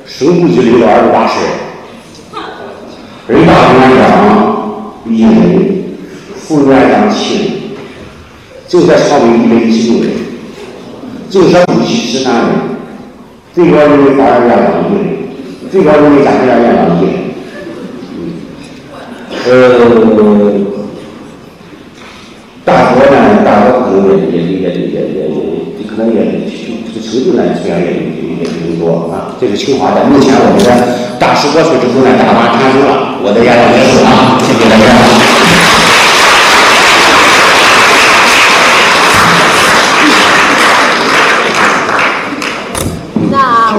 S1: 省部级领导二十八人。人大委员长一人，副委员长七人，就在常委一百一十六人，政协主席十三人，最高人民法院院长一人，最高人民检察院院长一人。呃，大学呢，大学可能也也也也也也可能也这个成就呢，虽然也也也不多啊。这是清华的，目前我们的大师过去之后呢，大班产生了。我的演讲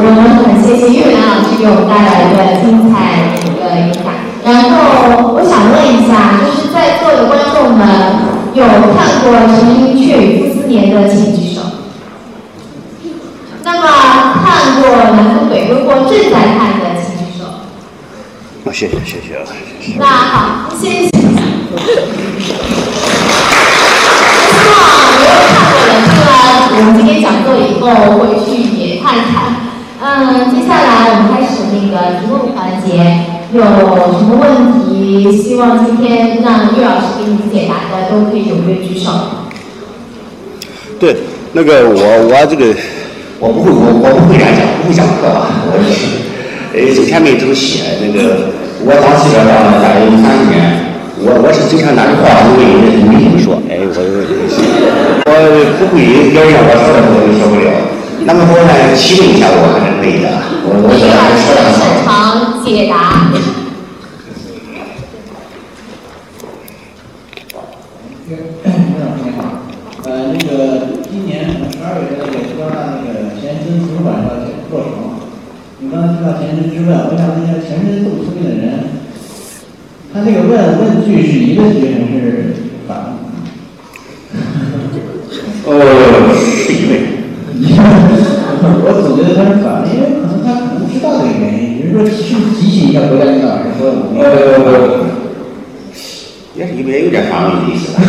S3: 我们很谢谢岳南老师给我们带来的精彩的一个演讲。然后我想问一下，就是在座的观众们有看过《神鹰雀与傅斯年》的请举手。那么看过《南风北归》或正在看的请举手。
S1: 啊，谢谢谢谢啊，谢谢。
S3: 那好，谢谢。希望没有看过的，听完我们今天讲座以后回去也看看。嗯，接下来我们开提问环节，有什么问题，希望今天让岳老师给你解答的，都可以踊跃举手。
S1: 对，那个我我这个我不会我我不会演讲，不会讲课啊，我也是呃这前面一头写那个我当记者当了大概有三年，我我是经常拿着话筒问人家你怎么说，哎我我不会表演，我说的我都说不了。那么我来，提问一下我还是可以的，我我
S3: 岳老师。擅长解答。
S4: 院长你好，呃，那个今年十二月的那个交大那个前身图书馆要落成，你刚才提到前身之问，我想问一下，前身这么聪明的人，他这个问问句是一个句还是反问句？
S1: 呃，
S4: 知道这个原因，比如说是不是提醒一下国家领导人说我们
S1: 呃，也是也有点反问的意思。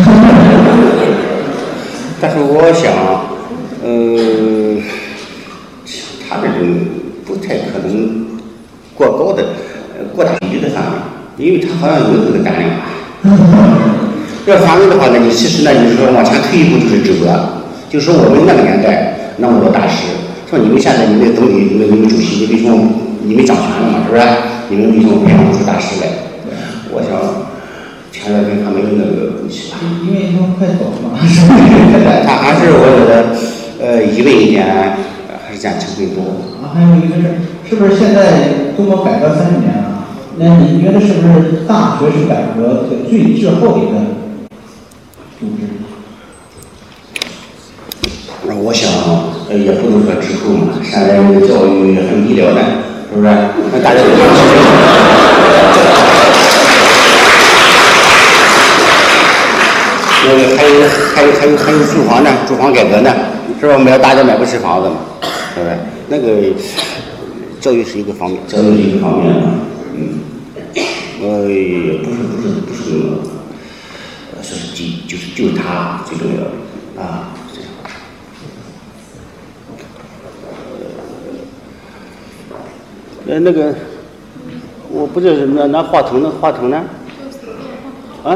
S1: 但是我想，呃，他这种不太可能过高的、呃过大比例的反问，因为他好像有这个胆量。要反问的话呢，你其实呢，就是说往前退一步就是指责，就是说我们那个年代那么多大师，说你们现在你们总理、你们你们主席，你为什么你们掌权了嘛，是不是？你们为什么培养不出大师来？我想，前两跟他没有那个关系吧。
S4: 因为他快走了嘛，
S1: 他还是我觉得，呃，一问一点呃还是占成分多。
S4: 啊，还有一个是，是不是现在中国改革三十年了？那你觉得是不是大学是改革这个最滞后的一个组织？
S1: 那我想，呃，也不能说滞后嘛，现在这个教育很低了的，是不是？那大家都那个还有还有还有还有住房呢，住房改革呢，是吧？买大家买不起房子嘛，是不是？那个教育是一个方面，教育是一个方面嘛，嗯，呃，也不是不是不是那个，呃，说是就就是就是他最重要的啊，这样。呃，那个，我不知道拿拿话筒呢，话筒呢？啊？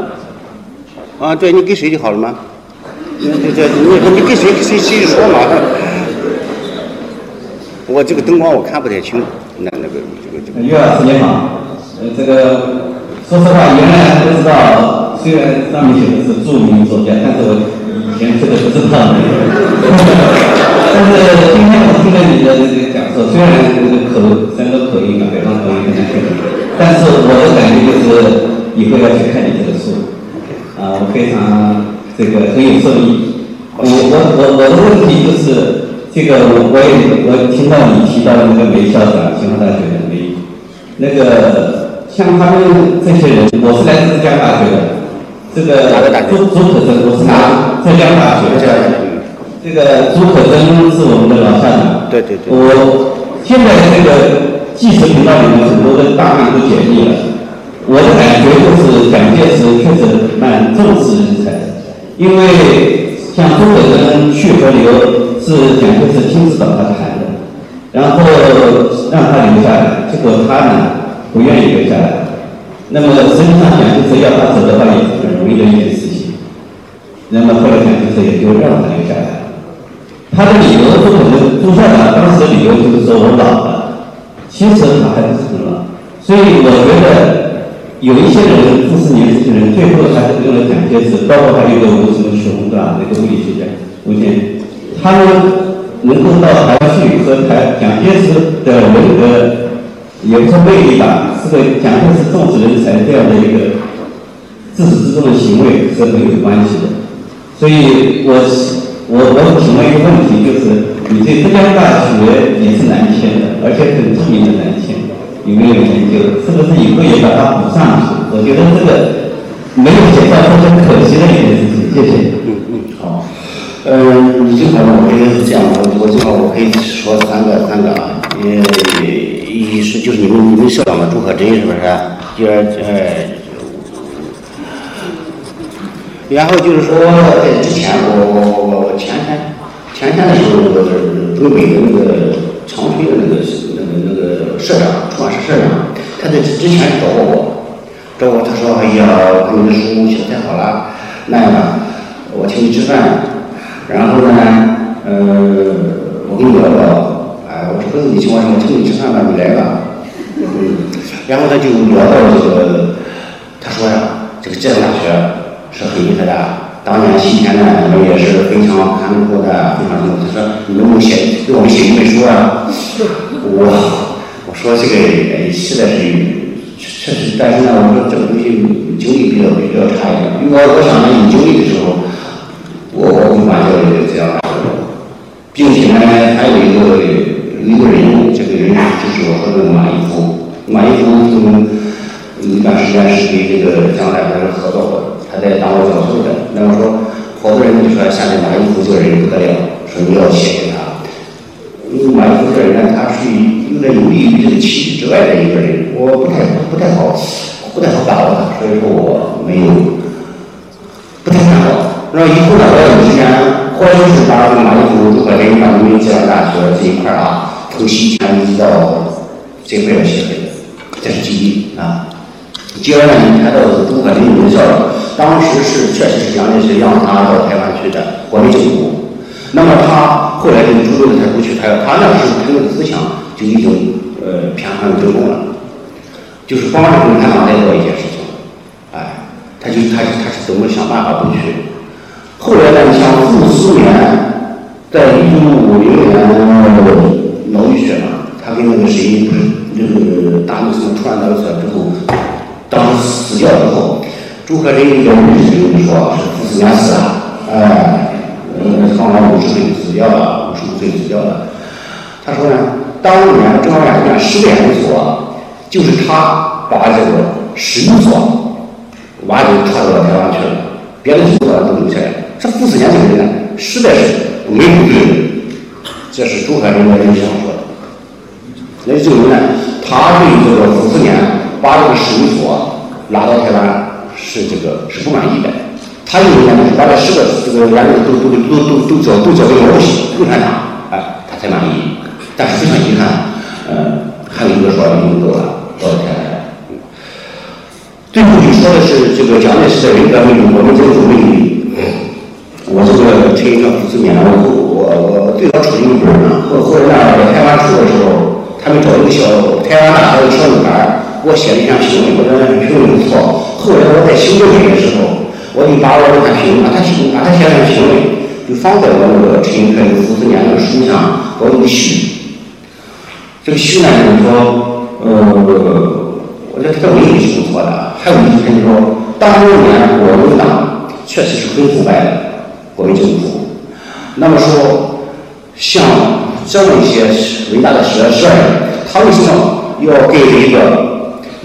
S1: 啊，对你给谁就好了吗？这这你你给谁谁谁说嘛。我这个灯光我看不太清，那那个这个这个。
S4: 岳老师你好，呃，这个说实话，原来不知道，虽然上面写的是著名作家，但是我以前这个不知道。但是今天我听了你的这个讲座，虽然这个口三个口音啊，北方口音很难听，但是我的感觉就是以后要去看你这个书，啊，我非常这个很有受益。我我我我的问题就是。这个我我也我听到你提到那个梅校长，清华大学的梅，那个像他们这些人，我是来自浙江大学的，这个朱朱可桢，我是拿浙江大学的，这个朱可桢是我们的老校长，
S1: 对对对
S4: 我现在这个纪实频道里面很多的大案都解密了，我的感觉就是蒋介石确实蛮重视人才的，因为像朱可桢去和留。是蒋介石亲自找他谈的，然后让他留下来，结果他呢不愿意留下来。那么实际上蒋介石要他走的话也是很容易的一件事情。那么后来蒋介石也就让他留下来。他的理由不可能，朱校长当时的理由就是说我老了，其实他还不是很老。所以我觉得有一些人，不是年轻人，最后还是跟了蒋介石，包括还有一个吴什么雄对吧？那个物理学家吴健。他们能够到台湾去和台蒋介石的人格有出魅力吧，是个蒋介石重视人才这样的一个自始至终的行为是很有关系的。所以我我我请问一个问题，就是你对浙江大学也是南迁的，而且很著名的南迁，有没有研究？是不是以后也把它补上去？我觉得这个没有写到是很可惜的一件事情。谢谢。
S1: 嗯嗯，好。嗯，你正好我这个是这样，我我正好我可以说三个三个啊。呃，一是就是你们你们校长嘛，朱可桢是不是？第二呃。然后就是说，在之前，我我我我我前天前天的时候，那个东北的那个长春的那个那个那个社长，出版社社长，他在之前找过我，找我他说：“哎呀，你的书写的太好了，那样吧，我请你吃饭，然后呢，呃，我跟你聊聊，哎，我说不是你请我吃，我请你吃饭吧，你来吧，嗯，然后他就聊到这个，他说呀，这个浙江大学。是很厉害的，当年西天呢，我们也是非常坎坷的，非常什么？他说你能不能写给我们写一本书啊？我我说这个实在是确实，但是呢，我说这个东西经历比较比较差一点。因为我我想呢，有经历的时候，我我会把这个这样，并且呢，还有一个一个人，这个人就是我说的马一峰，马一峰从一段时间是跟这个江大学合作过。他在当我教授的，那么说，好多人就说现在马一夫这个人不得了，说你要写给他。马一夫这个人呢，他属于有点游离于这个体制之外的一个人，我不太不太好，不太好把握他，所以说我没有不太看好。然后以后呢，我有时间，或者是把这个马一夫如何跟把你们浙江大学这一块啊，从西迁移到这块儿写，这是第一啊。第二呢，你谈到朱可桢的校长，当时是确实是杨的是让他到台湾去的，国民政府。那么他后来就主动的他不去，他他那时候他那个思想就已经呃偏向中共了，就是帮着共产党在做一件事情，哎，他就他他是怎么想办法不去？后来呢，你像傅斯年，在一九五零年那个脑溢血嘛，他跟那个谁那个大陆什么突然脑溢血之后。当时死掉之后，朱可桢有律师就说是傅斯年死了，哎，嗯，放了五十岁死掉了，五十五岁死掉了。他说呢，当年中央研究院实验研究所，就是他把这个实验所挖走传到台湾去了，别的研究所都留下来。这傅斯年这个人呢，实在是没有对人，这是朱可桢的人想说的。那证明呢，他对这个傅斯年。把这个事务所拉到台湾是这个是不满意的，他认为呢是把这十个这个研究都都都都都交都交给毛主席共产党，哎，他才满意。但是非常遗憾，呃，还有一个说已经走了，到台湾。最后就说的是这个蒋介石的人格魅力，我们政府魅力。我这个陈一正四年，我我我最早出一本呢，后后来呢，在台湾出的时候，他们找一个小台湾大学的小女孩。我写了一篇评论，我觉得评论不错。后来我在修正你的时候，我就把我那篇，把它写，把它写成评论，就放在我那个陈寅恪傅斯年的书上，搞一个序。这个序呢，就是说，呃，我觉得它的文笔是不错的。还有一点就是说，当年国民党确实是很腐败的国民政府。那么说，像这么一些伟大的学士，他为什么要给一个？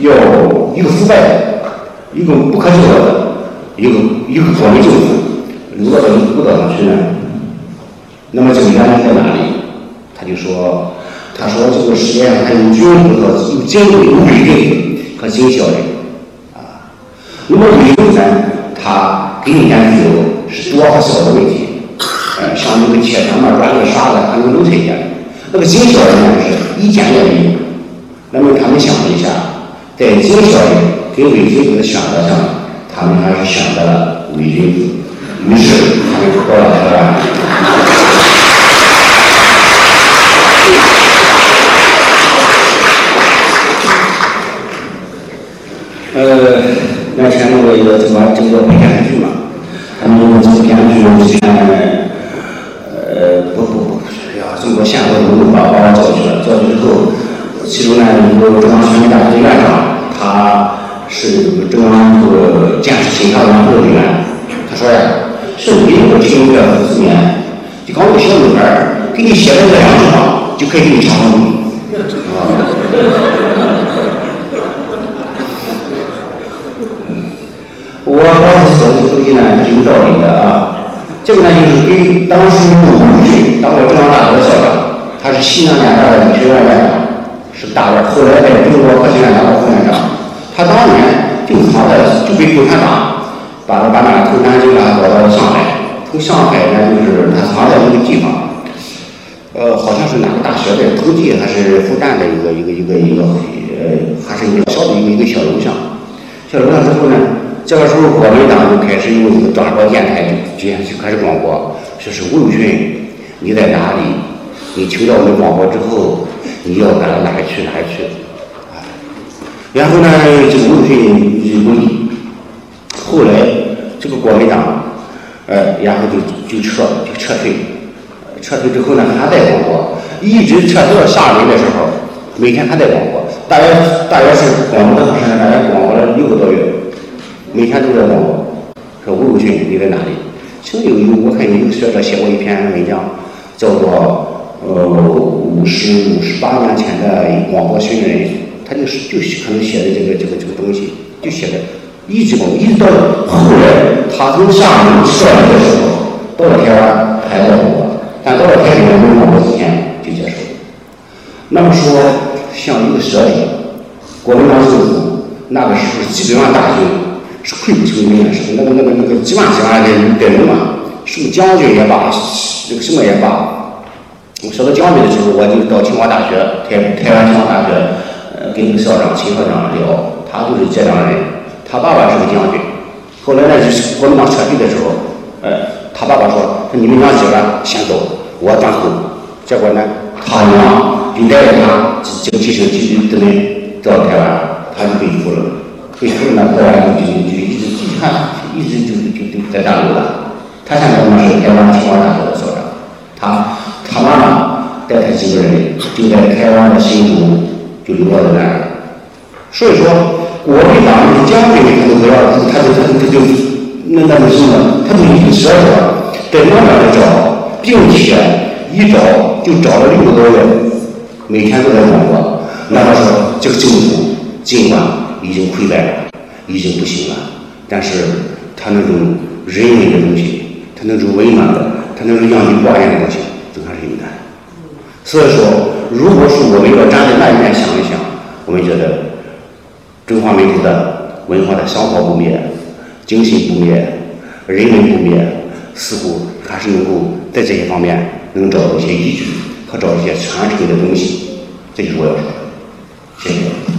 S1: 要一个腐败，一个不可救药的，一个一个国民政府留到这个孤岛上去呢？那么这个原因在哪里？他就说，他说这个世界上还有军人和有精锐、有伟人和精小人啊。那么伟人呢，他给你研究是多和少的问题，呃，像那个铁条嘛、软的、沙的，他能弄出一点。那个精小人呢，是一件原因。那么他们想了一下。在精小人跟伪君子的选择上，他们还是选择了伪君子，于是他们就报了台湾。呃，那前面我一个什么这个编剧嘛，他们这个编剧之前，呃，不不不，哎呀，中国宪法都把把我叫去了，叫去之后，其中呢有个中央宣传大学的院长。他是这个中央这个建设审查委员会的委员，他说呀，是没有个陈寅恪傅斯年，就刚个小女孩给你写了个两句话，就可以给你强迫你。啊，我当时写的这个东西呢，是有道理的啊。这个呢，就是给当时鲁迅当过中央大学的校长，他是西南联大的理学院院长，是大腕，后来在中国科学院当过副院长。他当年就藏在，就被共产党把他把那个投南京啊，搞到了上海。从上海呢，就是他藏在一个地方。呃，好像是哪个大学的土地，还是复旦的一个一个一个一个呃，还是一个小的一个一个小楼上。小楼上之后呢，这个时候国民党就开始用这个转播电台就就开始广播，说是吴有训，你在哪里？你听到我们广播之后，你要赶到哪儿去哪儿去？然后呢，这个吴有训就不理。后来这个国民党，呃，然后就就撤就撤退。撤退之后呢，还在广播，一直撤退到厦门的时候，每天还在广播。大约大约是广播多长时间？大约广播了六个多月，每天都在广播。说吴鲁迅你在哪里？其实有有，我看有一个学者写过一篇文章，叫做呃五十五十八年前的广播训练，他就是就可能写的这个这个这个东西，就写的一直广播，一直到后来他从厦门撤离的时候，到了台湾还在广播。但到了台里面，没有广播之前就结束了。那么说，像一个蛇里，国民党政府那个时候几百万大军是溃不成军的，是那个那个那个几万几万的的人嘛，什么将军也罢，那个什么也罢。我说到将军的时候，我就到清华大学，台台湾清华大学，跟那个校长秦校长聊，他就是这样的人。他爸爸是个将军，后来呢，就是国民党撤退的时候，呃。他爸爸说：“说你们娘几个先走，我断后。”结果呢，他娘就带着他这个继承继承子女到台湾，他就被俘了。被俘了呢，后来就就就一直就看，一直就就就在大陆了。他现在呢是台湾清华大学的校长。他他妈妈带他几个人就在台湾的新竹就流落在那儿。所以说，国民党的将军他都不要，他就他就他就。那那个什么，他就已经舍得在那边找，并且一找就找了六个多月，每天都在找我。那个时候，这个政府尽管已经溃败了，已经不行了，但是他那种人文的东西，他那种温暖的，他那种让你挂念的东西，都还是有的。所以说，如果是我们要站在那一面想一想，我们觉得中华民族的文化的香火不灭。精神不灭，人民不灭，似乎还是能够在这些方面能找到一些依据和找一些传承的东西，这就是我要说的。谢谢。